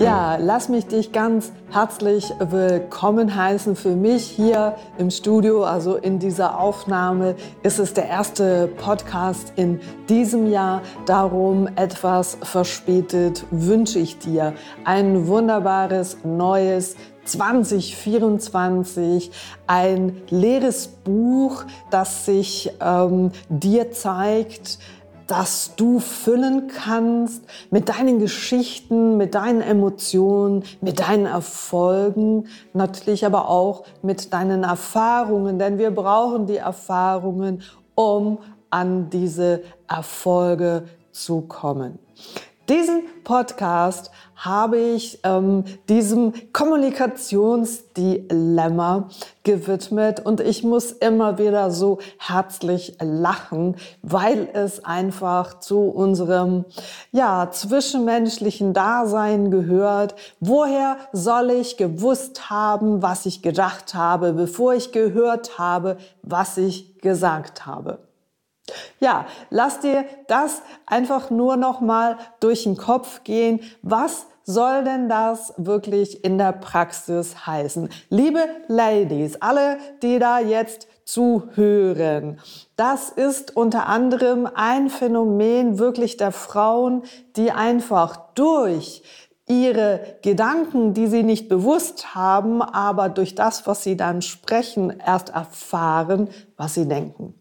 Ja, lass mich dich ganz herzlich willkommen heißen. Für mich hier im Studio, also in dieser Aufnahme, ist es der erste Podcast in diesem Jahr. Darum etwas verspätet wünsche ich dir ein wunderbares neues 2024 ein leeres Buch, das sich ähm, dir zeigt, dass du füllen kannst mit deinen Geschichten, mit deinen Emotionen, mit deinen Erfolgen, natürlich aber auch mit deinen Erfahrungen, denn wir brauchen die Erfahrungen, um an diese Erfolge zu kommen. Diesen Podcast habe ich ähm, diesem Kommunikationsdilemma gewidmet und ich muss immer wieder so herzlich lachen, weil es einfach zu unserem ja zwischenmenschlichen Dasein gehört. Woher soll ich gewusst haben, was ich gedacht habe, bevor ich gehört habe, was ich gesagt habe? Ja, lass dir das einfach nur noch mal durch den Kopf gehen. Was soll denn das wirklich in der Praxis heißen? Liebe Ladies, alle, die da jetzt zuhören. Das ist unter anderem ein Phänomen wirklich der Frauen, die einfach durch ihre Gedanken, die sie nicht bewusst haben, aber durch das, was sie dann sprechen, erst erfahren, was sie denken.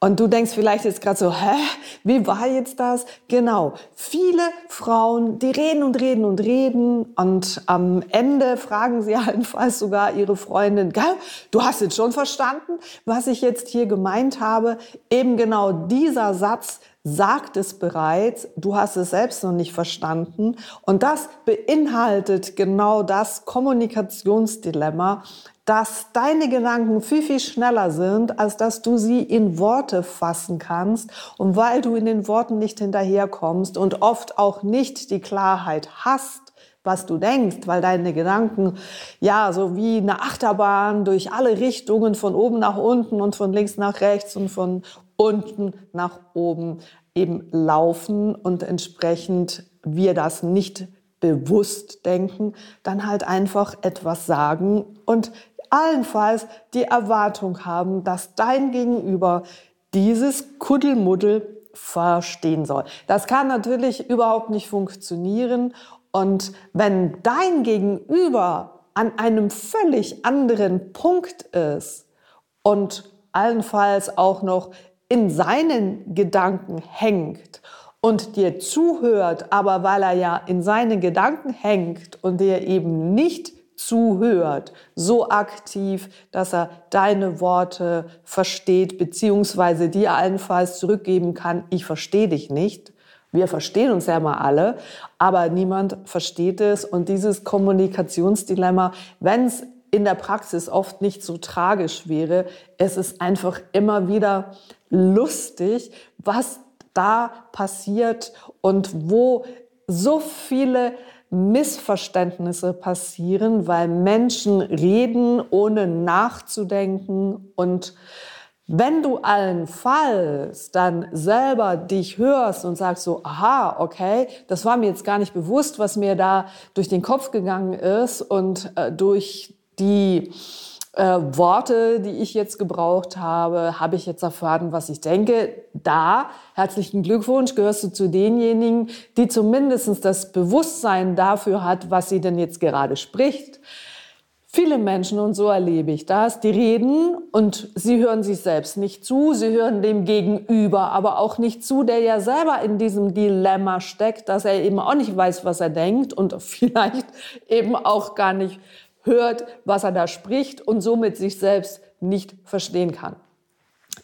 Und du denkst vielleicht jetzt gerade so, hä, wie war jetzt das? Genau, viele Frauen, die reden und reden und reden und am Ende fragen sie allenfalls sogar ihre Freundin, Gell, du hast jetzt schon verstanden, was ich jetzt hier gemeint habe. Eben genau dieser Satz sagt es bereits, du hast es selbst noch nicht verstanden. Und das beinhaltet genau das Kommunikationsdilemma, dass deine Gedanken viel, viel schneller sind, als dass du sie in Worte fassen kannst. Und weil du in den Worten nicht hinterherkommst und oft auch nicht die Klarheit hast, was du denkst, weil deine Gedanken ja so wie eine Achterbahn durch alle Richtungen von oben nach unten und von links nach rechts und von unten nach oben eben laufen und entsprechend wir das nicht bewusst denken, dann halt einfach etwas sagen und allenfalls die Erwartung haben, dass dein Gegenüber dieses Kuddelmuddel verstehen soll. Das kann natürlich überhaupt nicht funktionieren. Und wenn dein Gegenüber an einem völlig anderen Punkt ist und allenfalls auch noch in seinen Gedanken hängt und dir zuhört, aber weil er ja in seinen Gedanken hängt und dir eben nicht zuhört, so aktiv, dass er deine Worte versteht, beziehungsweise dir allenfalls zurückgeben kann, ich verstehe dich nicht. Wir verstehen uns ja mal alle, aber niemand versteht es. Und dieses Kommunikationsdilemma, wenn es in der Praxis oft nicht so tragisch wäre, es ist einfach immer wieder lustig, was da passiert und wo so viele Missverständnisse passieren, weil Menschen reden, ohne nachzudenken. Und wenn du allenfalls dann selber dich hörst und sagst so, aha, okay, das war mir jetzt gar nicht bewusst, was mir da durch den Kopf gegangen ist und äh, durch die äh, Worte, die ich jetzt gebraucht habe, habe ich jetzt erfahren, was ich denke. Da, herzlichen Glückwunsch, gehörst du zu denjenigen, die zumindest das Bewusstsein dafür hat, was sie denn jetzt gerade spricht. Viele Menschen, und so erlebe ich das, die reden und sie hören sich selbst nicht zu, sie hören dem Gegenüber aber auch nicht zu, der ja selber in diesem Dilemma steckt, dass er eben auch nicht weiß, was er denkt und vielleicht eben auch gar nicht hört, was er da spricht und somit sich selbst nicht verstehen kann.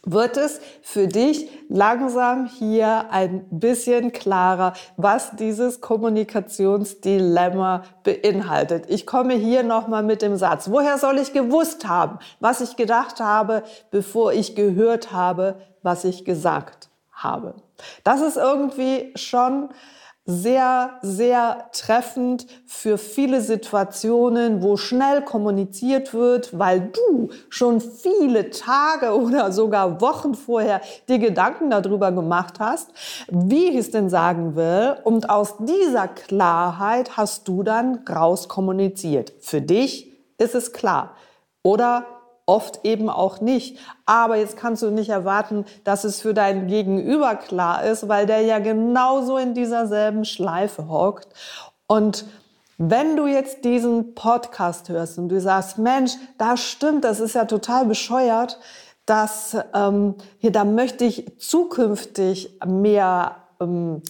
Wird es für dich langsam hier ein bisschen klarer, was dieses Kommunikationsdilemma beinhaltet? Ich komme hier nochmal mit dem Satz. Woher soll ich gewusst haben, was ich gedacht habe, bevor ich gehört habe, was ich gesagt habe? Das ist irgendwie schon sehr, sehr treffend für viele Situationen, wo schnell kommuniziert wird, weil du schon viele Tage oder sogar Wochen vorher dir Gedanken darüber gemacht hast, wie ich es denn sagen will. Und aus dieser Klarheit hast du dann raus kommuniziert. Für dich ist es klar. Oder oft eben auch nicht. Aber jetzt kannst du nicht erwarten, dass es für dein Gegenüber klar ist, weil der ja genauso in dieser selben Schleife hockt. Und wenn du jetzt diesen Podcast hörst und du sagst, Mensch, da stimmt, das ist ja total bescheuert, dass ähm, hier, da möchte ich zukünftig mehr ähm,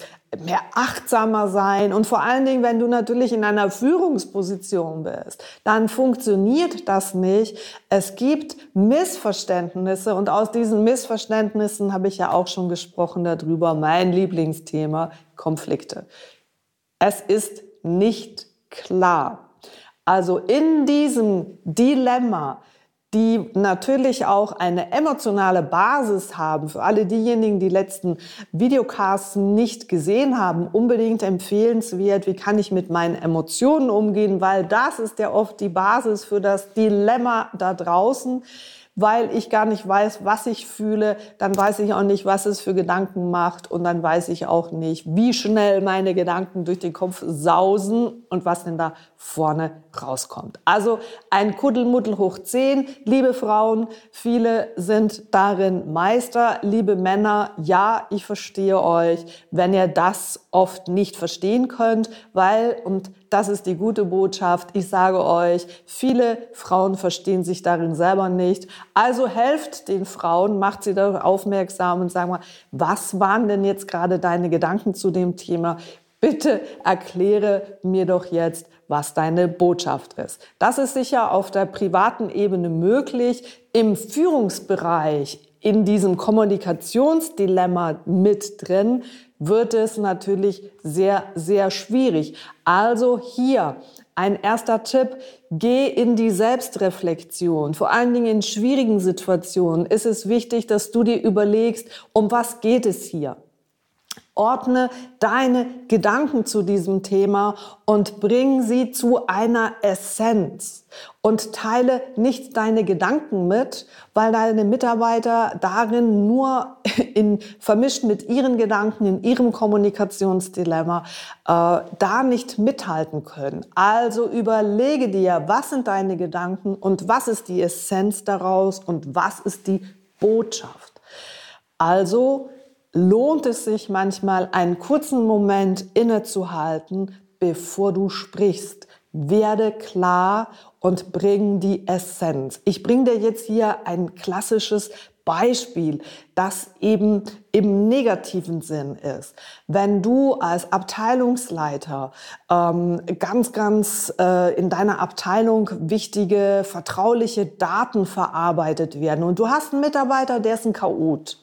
mehr achtsamer sein und vor allen Dingen, wenn du natürlich in einer Führungsposition bist, dann funktioniert das nicht. Es gibt Missverständnisse und aus diesen Missverständnissen habe ich ja auch schon gesprochen darüber, mein Lieblingsthema, Konflikte. Es ist nicht klar. Also in diesem Dilemma, die natürlich auch eine emotionale Basis haben. Für alle diejenigen, die letzten Videocasts nicht gesehen haben, unbedingt empfehlenswert, wie kann ich mit meinen Emotionen umgehen, weil das ist ja oft die Basis für das Dilemma da draußen weil ich gar nicht weiß, was ich fühle, dann weiß ich auch nicht, was es für Gedanken macht und dann weiß ich auch nicht, wie schnell meine Gedanken durch den Kopf sausen und was denn da vorne rauskommt. Also ein Kuddelmuddel hoch 10, liebe Frauen, viele sind darin Meister, liebe Männer, ja, ich verstehe euch, wenn ihr das oft nicht verstehen könnt, weil, und das ist die gute Botschaft. Ich sage euch, viele Frauen verstehen sich darin selber nicht. Also helft den Frauen, macht sie darauf aufmerksam und sagt mal, was waren denn jetzt gerade deine Gedanken zu dem Thema? Bitte erkläre mir doch jetzt, was deine Botschaft ist. Das ist sicher auf der privaten Ebene möglich. Im Führungsbereich, in diesem Kommunikationsdilemma mit drin, wird es natürlich sehr, sehr schwierig. Also hier ein erster Tipp, geh in die Selbstreflexion. Vor allen Dingen in schwierigen Situationen ist es wichtig, dass du dir überlegst, um was geht es hier? Ordne deine Gedanken zu diesem Thema und bring sie zu einer Essenz und teile nicht deine Gedanken mit, weil deine Mitarbeiter darin nur in, vermischt mit ihren Gedanken, in ihrem Kommunikationsdilemma, äh, da nicht mithalten können. Also überlege dir, was sind deine Gedanken und was ist die Essenz daraus und was ist die Botschaft. Also lohnt es sich manchmal, einen kurzen Moment innezuhalten, bevor du sprichst. Werde klar und bring die Essenz. Ich bringe dir jetzt hier ein klassisches Beispiel, das eben im negativen Sinn ist. Wenn du als Abteilungsleiter ähm, ganz, ganz äh, in deiner Abteilung wichtige, vertrauliche Daten verarbeitet werden und du hast einen Mitarbeiter, der ist ein Chaot.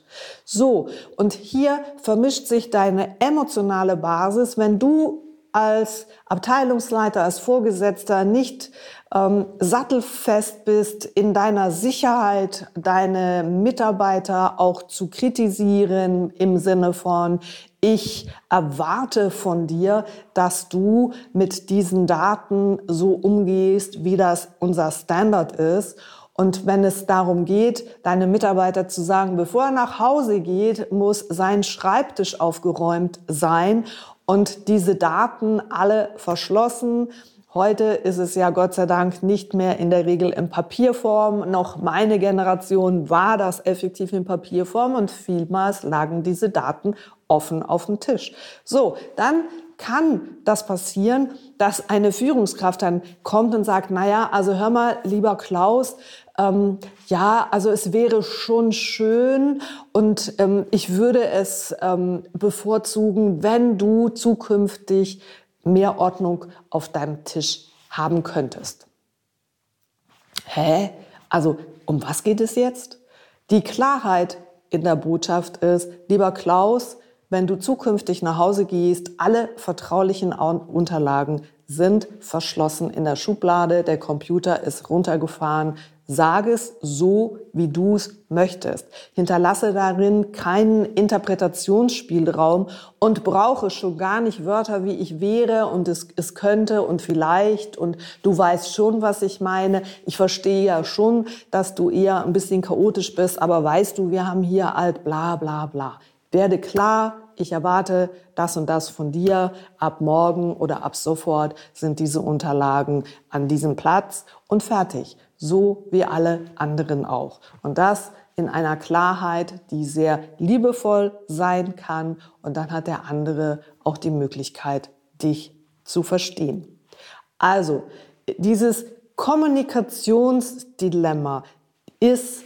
So, und hier vermischt sich deine emotionale Basis, wenn du als Abteilungsleiter, als Vorgesetzter nicht ähm, sattelfest bist in deiner Sicherheit, deine Mitarbeiter auch zu kritisieren im Sinne von, ich erwarte von dir, dass du mit diesen Daten so umgehst, wie das unser Standard ist. Und wenn es darum geht, deine Mitarbeiter zu sagen, bevor er nach Hause geht, muss sein Schreibtisch aufgeräumt sein und diese Daten alle verschlossen, Heute ist es ja Gott sei Dank nicht mehr in der Regel in Papierform. Noch meine Generation war das effektiv in Papierform und vielmals lagen diese Daten offen auf dem Tisch. So, dann kann das passieren, dass eine Führungskraft dann kommt und sagt, naja, also hör mal, lieber Klaus, ähm, ja, also es wäre schon schön und ähm, ich würde es ähm, bevorzugen, wenn du zukünftig mehr Ordnung auf deinem Tisch haben könntest. Hä? Also um was geht es jetzt? Die Klarheit in der Botschaft ist, lieber Klaus, wenn du zukünftig nach Hause gehst, alle vertraulichen Unterlagen sind verschlossen in der Schublade, der Computer ist runtergefahren. Sag es so, wie du es möchtest. Hinterlasse darin keinen Interpretationsspielraum und brauche schon gar nicht Wörter wie ich wäre und es, es könnte und vielleicht und du weißt schon, was ich meine. Ich verstehe ja schon, dass du eher ein bisschen chaotisch bist, aber weißt du, wir haben hier halt bla bla bla. Werde klar, ich erwarte das und das von dir. Ab morgen oder ab sofort sind diese Unterlagen an diesem Platz und fertig. So wie alle anderen auch. Und das in einer Klarheit, die sehr liebevoll sein kann. Und dann hat der andere auch die Möglichkeit, dich zu verstehen. Also, dieses Kommunikationsdilemma ist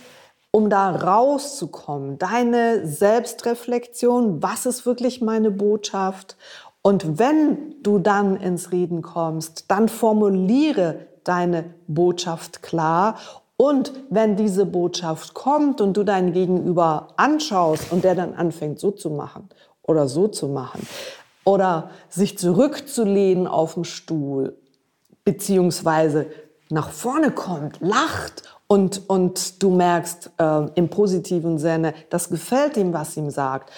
um da rauszukommen, deine Selbstreflexion, was ist wirklich meine Botschaft? Und wenn du dann ins Reden kommst, dann formuliere deine Botschaft klar. Und wenn diese Botschaft kommt und du deinen Gegenüber anschaust und der dann anfängt so zu machen oder so zu machen oder sich zurückzulehnen auf dem Stuhl, beziehungsweise nach vorne kommt, lacht und, und du merkst äh, im positiven Sinne, das gefällt ihm, was ihm sagt,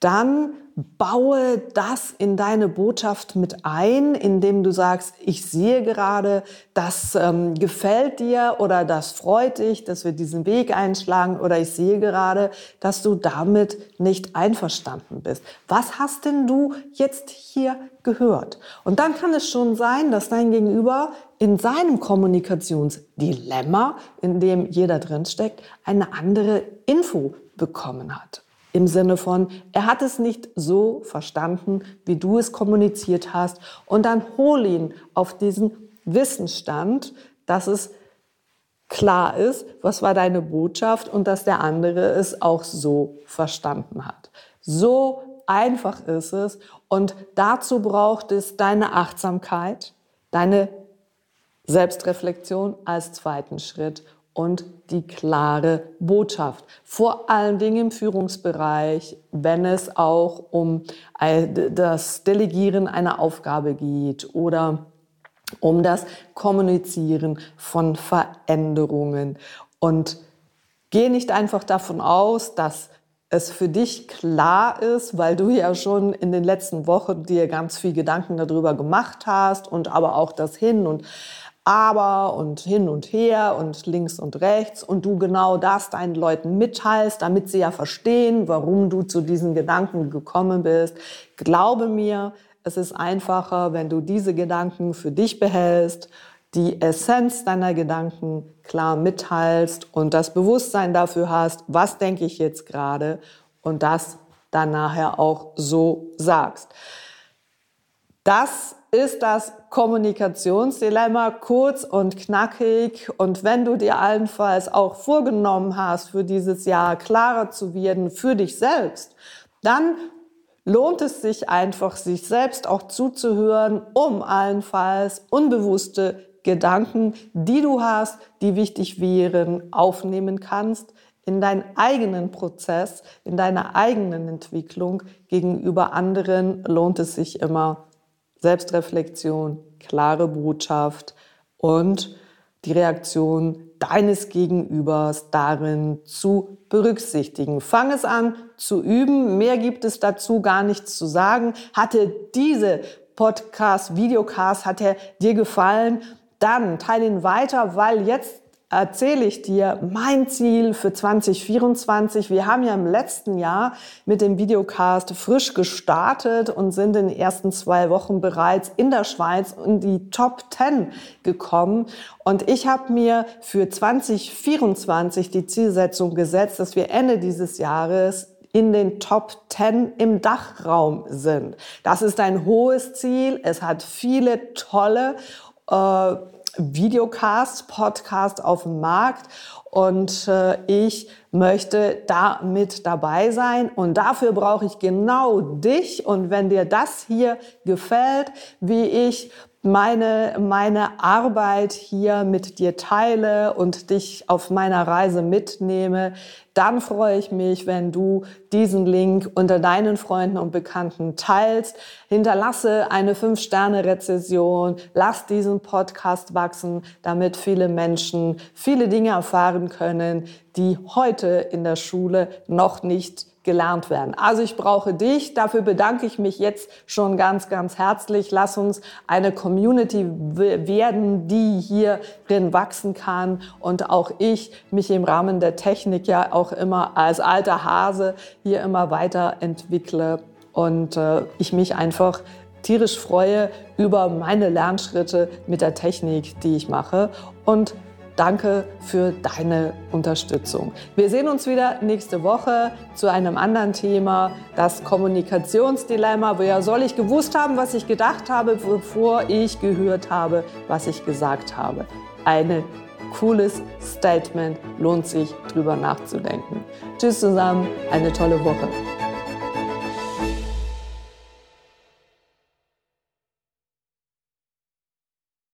dann baue das in deine Botschaft mit ein, indem du sagst, ich sehe gerade, das ähm, gefällt dir oder das freut dich, dass wir diesen Weg einschlagen oder ich sehe gerade, dass du damit nicht einverstanden bist. Was hast denn du jetzt hier gehört? Und dann kann es schon sein, dass dein Gegenüber in seinem Kommunikationsdilemma, in dem jeder drinsteckt, eine andere Info bekommen hat. Im Sinne von, er hat es nicht so verstanden, wie du es kommuniziert hast. Und dann hol ihn auf diesen Wissensstand, dass es klar ist, was war deine Botschaft und dass der andere es auch so verstanden hat. So einfach ist es. Und dazu braucht es deine Achtsamkeit, deine Selbstreflexion als zweiten Schritt und die klare Botschaft. Vor allen Dingen im Führungsbereich, wenn es auch um das Delegieren einer Aufgabe geht oder um das Kommunizieren von Veränderungen. Und geh nicht einfach davon aus, dass es für dich klar ist, weil du ja schon in den letzten Wochen dir ganz viel Gedanken darüber gemacht hast und aber auch das Hin und aber und hin und her und links und rechts und du genau das deinen Leuten mitteilst, damit sie ja verstehen, warum du zu diesen Gedanken gekommen bist. Glaube mir, es ist einfacher, wenn du diese Gedanken für dich behältst, die Essenz deiner Gedanken klar mitteilst und das Bewusstsein dafür hast, was denke ich jetzt gerade und das dann nachher auch so sagst. Das ist das Kommunikationsdilemma kurz und knackig. Und wenn du dir allenfalls auch vorgenommen hast, für dieses Jahr klarer zu werden für dich selbst, dann lohnt es sich einfach, sich selbst auch zuzuhören, um allenfalls unbewusste Gedanken, die du hast, die wichtig wären, aufnehmen kannst in deinen eigenen Prozess, in deiner eigenen Entwicklung gegenüber anderen lohnt es sich immer, Selbstreflexion, klare Botschaft und die Reaktion deines Gegenübers darin zu berücksichtigen. Fang es an zu üben. Mehr gibt es dazu gar nichts zu sagen. Hatte diese Podcast, Videocast, hat er dir gefallen? Dann teile ihn weiter, weil jetzt erzähle ich dir mein Ziel für 2024. Wir haben ja im letzten Jahr mit dem Videocast frisch gestartet und sind in den ersten zwei Wochen bereits in der Schweiz in die Top 10 gekommen. Und ich habe mir für 2024 die Zielsetzung gesetzt, dass wir Ende dieses Jahres in den Top 10 im Dachraum sind. Das ist ein hohes Ziel. Es hat viele tolle äh, Videocast, Podcast auf dem Markt. Und äh, ich möchte da mit dabei sein. Und dafür brauche ich genau dich. Und wenn dir das hier gefällt, wie ich meine, meine Arbeit hier mit dir teile und dich auf meiner Reise mitnehme, dann freue ich mich, wenn du diesen Link unter deinen Freunden und Bekannten teilst. Hinterlasse eine 5-Sterne-Rezession, lass diesen Podcast wachsen, damit viele Menschen viele Dinge erfahren können, die heute in der Schule noch nicht gelernt werden. Also ich brauche dich. Dafür bedanke ich mich jetzt schon ganz, ganz herzlich. Lass uns eine Community werden, die hierin wachsen kann und auch ich mich im Rahmen der Technik ja auch immer als alter Hase hier immer weiterentwickle und äh, ich mich einfach tierisch freue über meine Lernschritte mit der Technik, die ich mache und Danke für deine Unterstützung. Wir sehen uns wieder nächste Woche zu einem anderen Thema, das Kommunikationsdilemma. Woher soll ich gewusst haben, was ich gedacht habe, bevor ich gehört habe, was ich gesagt habe? Ein cooles Statement, lohnt sich drüber nachzudenken. Tschüss zusammen, eine tolle Woche.